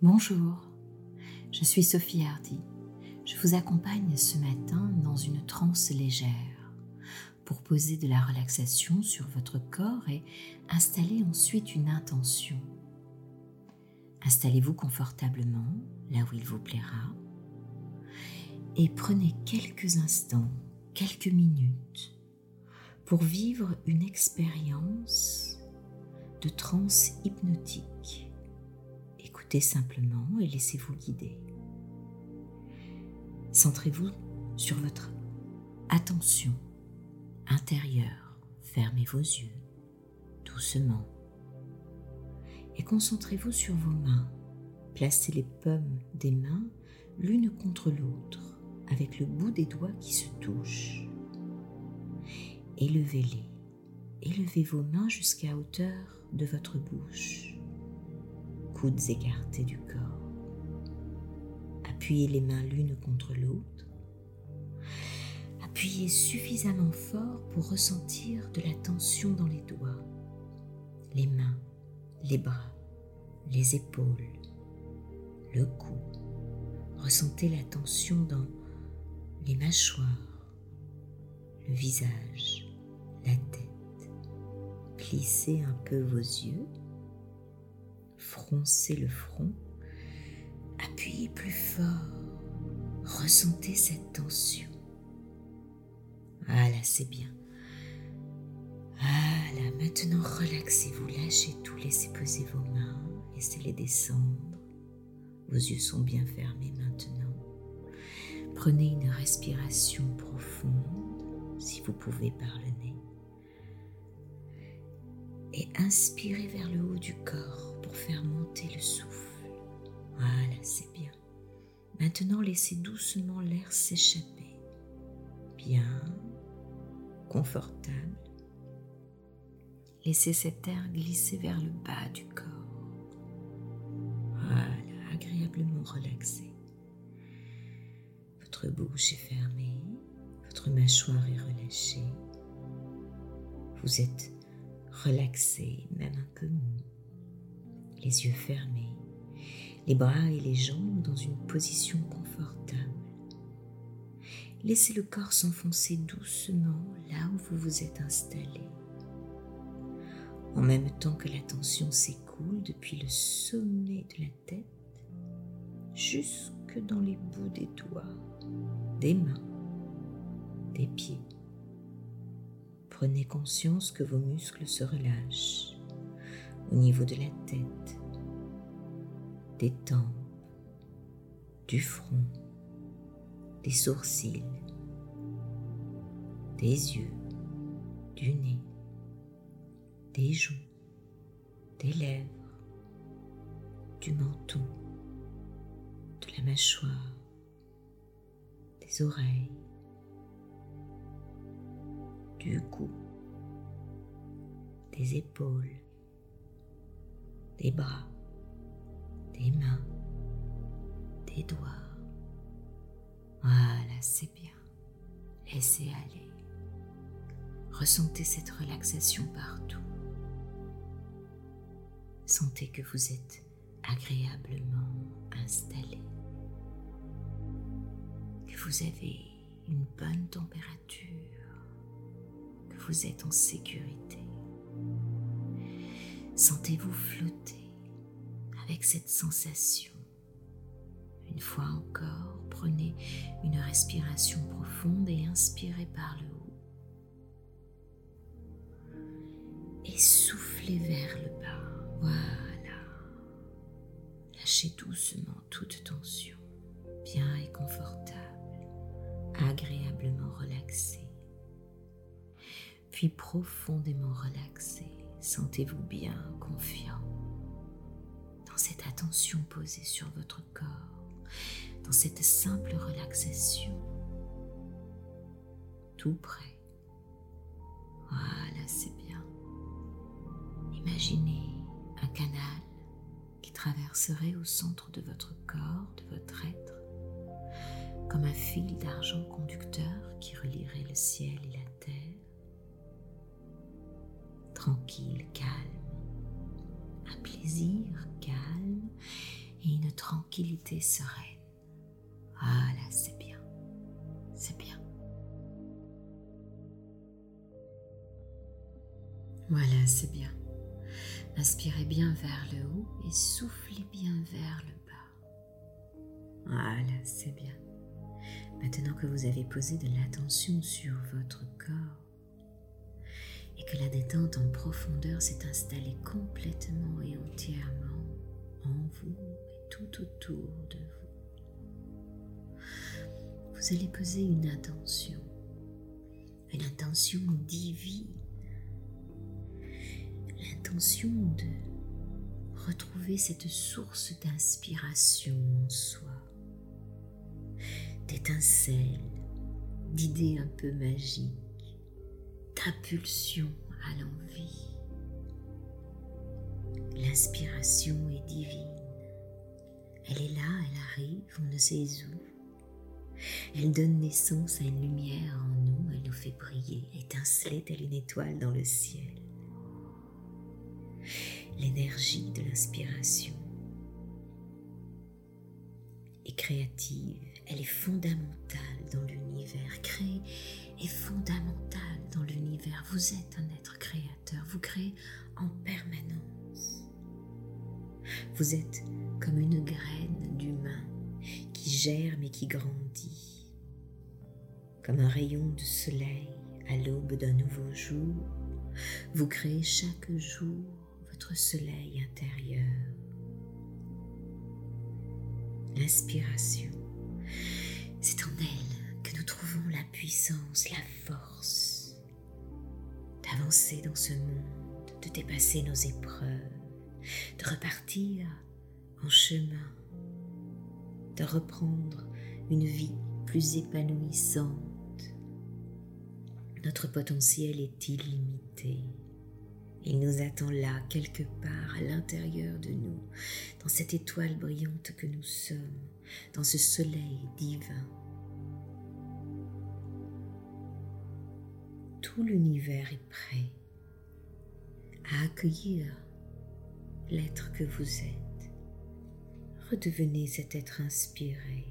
Bonjour, je suis Sophie Hardy. Je vous accompagne ce matin dans une transe légère pour poser de la relaxation sur votre corps et installer ensuite une intention. Installez-vous confortablement là où il vous plaira et prenez quelques instants, quelques minutes pour vivre une expérience de transe hypnotique Écoutez simplement et laissez-vous guider. Centrez-vous sur votre attention intérieure. Fermez vos yeux doucement et concentrez-vous sur vos mains. Placez les pommes des mains l'une contre l'autre avec le bout des doigts qui se touchent. Élevez-les. Élevez vos mains jusqu'à hauteur de votre bouche coudes écartés du corps. Appuyez les mains l'une contre l'autre. Appuyez suffisamment fort pour ressentir de la tension dans les doigts, les mains, les bras, les épaules, le cou. Ressentez la tension dans les mâchoires, le visage, la tête. Plissez un peu vos yeux froncez le front, appuyez plus fort, ressentez cette tension. Ah là, c'est bien. Ah là, maintenant relaxez-vous, lâchez tout, laissez poser vos mains, laissez-les descendre. Vos yeux sont bien fermés maintenant. Prenez une respiration profonde, si vous pouvez par le nez. Et inspirez vers le haut du corps faire monter le souffle. Voilà, c'est bien. Maintenant, laissez doucement l'air s'échapper. Bien, confortable. Laissez cet air glisser vers le bas du corps. Voilà, agréablement relaxé. Votre bouche est fermée, votre mâchoire est relâchée. Vous êtes relaxé, même un peu mou les yeux fermés, les bras et les jambes dans une position confortable. Laissez le corps s'enfoncer doucement là où vous vous êtes installé. En même temps que la tension s'écoule depuis le sommet de la tête jusque dans les bouts des doigts, des mains, des pieds. Prenez conscience que vos muscles se relâchent au niveau de la tête, des tempes, du front, des sourcils, des yeux, du nez, des joues, des lèvres, du menton, de la mâchoire, des oreilles, du cou, des épaules, des bras, des mains, des doigts. Voilà, c'est bien. Laissez aller. Ressentez cette relaxation partout. Sentez que vous êtes agréablement installé, que vous avez une bonne température, que vous êtes en sécurité. Sentez-vous flotter avec cette sensation. Une fois encore, prenez une respiration profonde et inspirez par le haut. Et soufflez vers le bas. Voilà. Lâchez doucement toute tension, bien et confortable, agréablement relaxé. Puis profondément relaxé Sentez-vous bien confiant dans cette attention posée sur votre corps, dans cette simple relaxation, tout près. Voilà, c'est bien. Imaginez un canal qui traverserait au centre de votre corps, de votre être, comme un fil d'argent conducteur qui relierait le ciel et la terre tranquille, calme, un plaisir calme et une tranquillité sereine. Voilà, c'est bien. C'est bien. Voilà, c'est bien. Inspirez bien vers le haut et soufflez bien vers le bas. Voilà, c'est bien. Maintenant que vous avez posé de l'attention sur votre corps et que la détente en profondeur s'est installée complètement et entièrement en vous et tout autour de vous, vous allez poser une intention, une intention divine l'intention de retrouver cette source d'inspiration en soi, d'étincelles, d'idées un peu magiques, à l'envie. L'inspiration est divine. Elle est là, elle arrive, on ne sait où. Elle donne naissance à une lumière en nous, elle nous fait briller, étinceler telle une étoile dans le ciel l'énergie de l'inspiration est créative, elle est fondamentale dans l'univers. Créer est fondamental Vous êtes un être créateur, vous créez en permanence. Vous êtes comme une graine d'humain qui germe et qui grandit, comme un rayon de soleil à l'aube d'un nouveau jour. Vous créez chaque jour soleil intérieur. L'inspiration, c'est en elle que nous trouvons la puissance, la force d'avancer dans ce monde, de dépasser nos épreuves, de repartir en chemin, de reprendre une vie plus épanouissante. Notre potentiel est illimité. Il nous attend là, quelque part, à l'intérieur de nous, dans cette étoile brillante que nous sommes, dans ce soleil divin. L'univers est prêt à accueillir l'être que vous êtes. Redevenez cet être inspiré.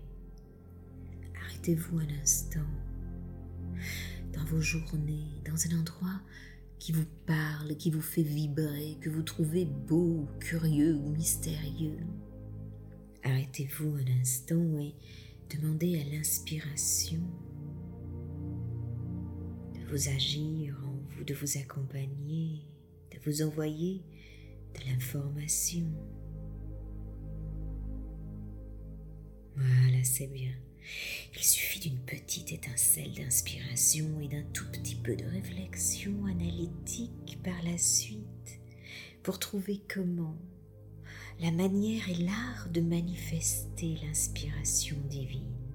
Arrêtez-vous un instant dans vos journées, dans un endroit qui vous parle, qui vous fait vibrer, que vous trouvez beau, curieux ou mystérieux. Arrêtez-vous un instant et demandez à l'inspiration vous agir en vous, de vous accompagner, de vous envoyer de l'information. Voilà, c'est bien. Il suffit d'une petite étincelle d'inspiration et d'un tout petit peu de réflexion analytique par la suite pour trouver comment la manière et l'art de manifester l'inspiration divine.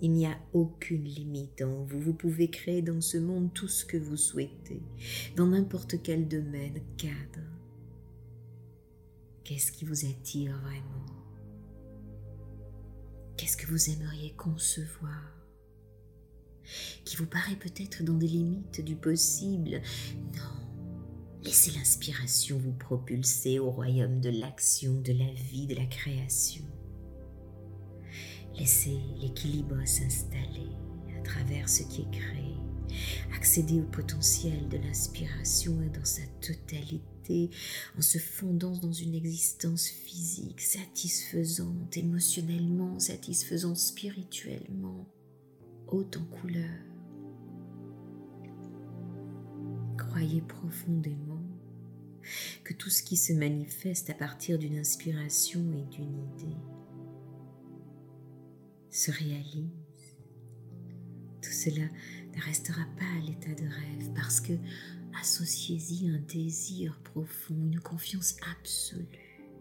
Il n'y a aucune limite en vous. Vous pouvez créer dans ce monde tout ce que vous souhaitez, dans n'importe quel domaine, cadre. Qu'est-ce qui vous attire vraiment? Qu'est-ce que vous aimeriez concevoir? Qui vous paraît peut-être dans des limites du possible Non. Laissez l'inspiration vous propulser au royaume de l'action, de la vie, de la création. Laissez l'équilibre s'installer à travers ce qui est créé. Accédez au potentiel de l'inspiration et dans sa totalité en se fondant dans une existence physique satisfaisante, émotionnellement satisfaisante, spirituellement, haute en couleur. Croyez profondément que tout ce qui se manifeste à partir d'une inspiration et d'une idée se réalise. Tout cela ne restera pas à l'état de rêve parce que associez-y un désir profond, une confiance absolue.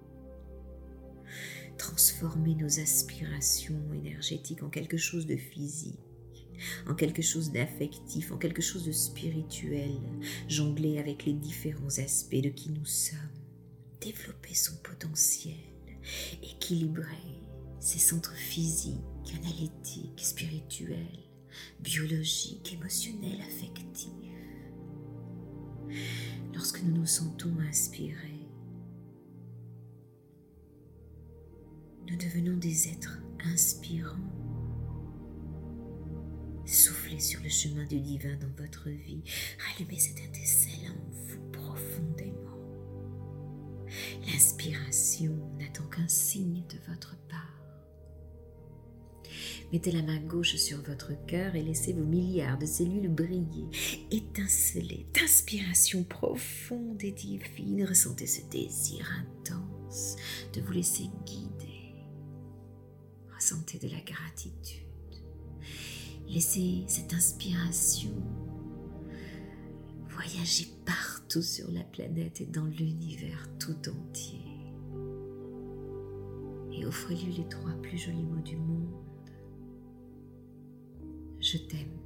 Transformez nos aspirations énergétiques en quelque chose de physique, en quelque chose d'affectif, en quelque chose de spirituel, jongler avec les différents aspects de qui nous sommes, développer son potentiel, équilibrer ses centres physiques, analytiques, spirituels, biologiques, émotionnels, affectifs lorsque nous nous sentons inspirés, nous devenons des êtres inspirants. Soufflez sur le chemin du divin dans votre vie. Rallumez cette étincelle en vous profondément. L'inspiration n'attend qu'un signe de votre part. Mettez la main gauche sur votre cœur et laissez vos milliards de cellules briller, étinceler d'inspiration profonde et divine. Ressentez ce désir intense de vous laisser guider. Ressentez de la gratitude. Laissez cette inspiration voyager partout sur la planète et dans l'univers tout entier. Et offrez-lui les trois plus jolis mots du monde. Je t'aime.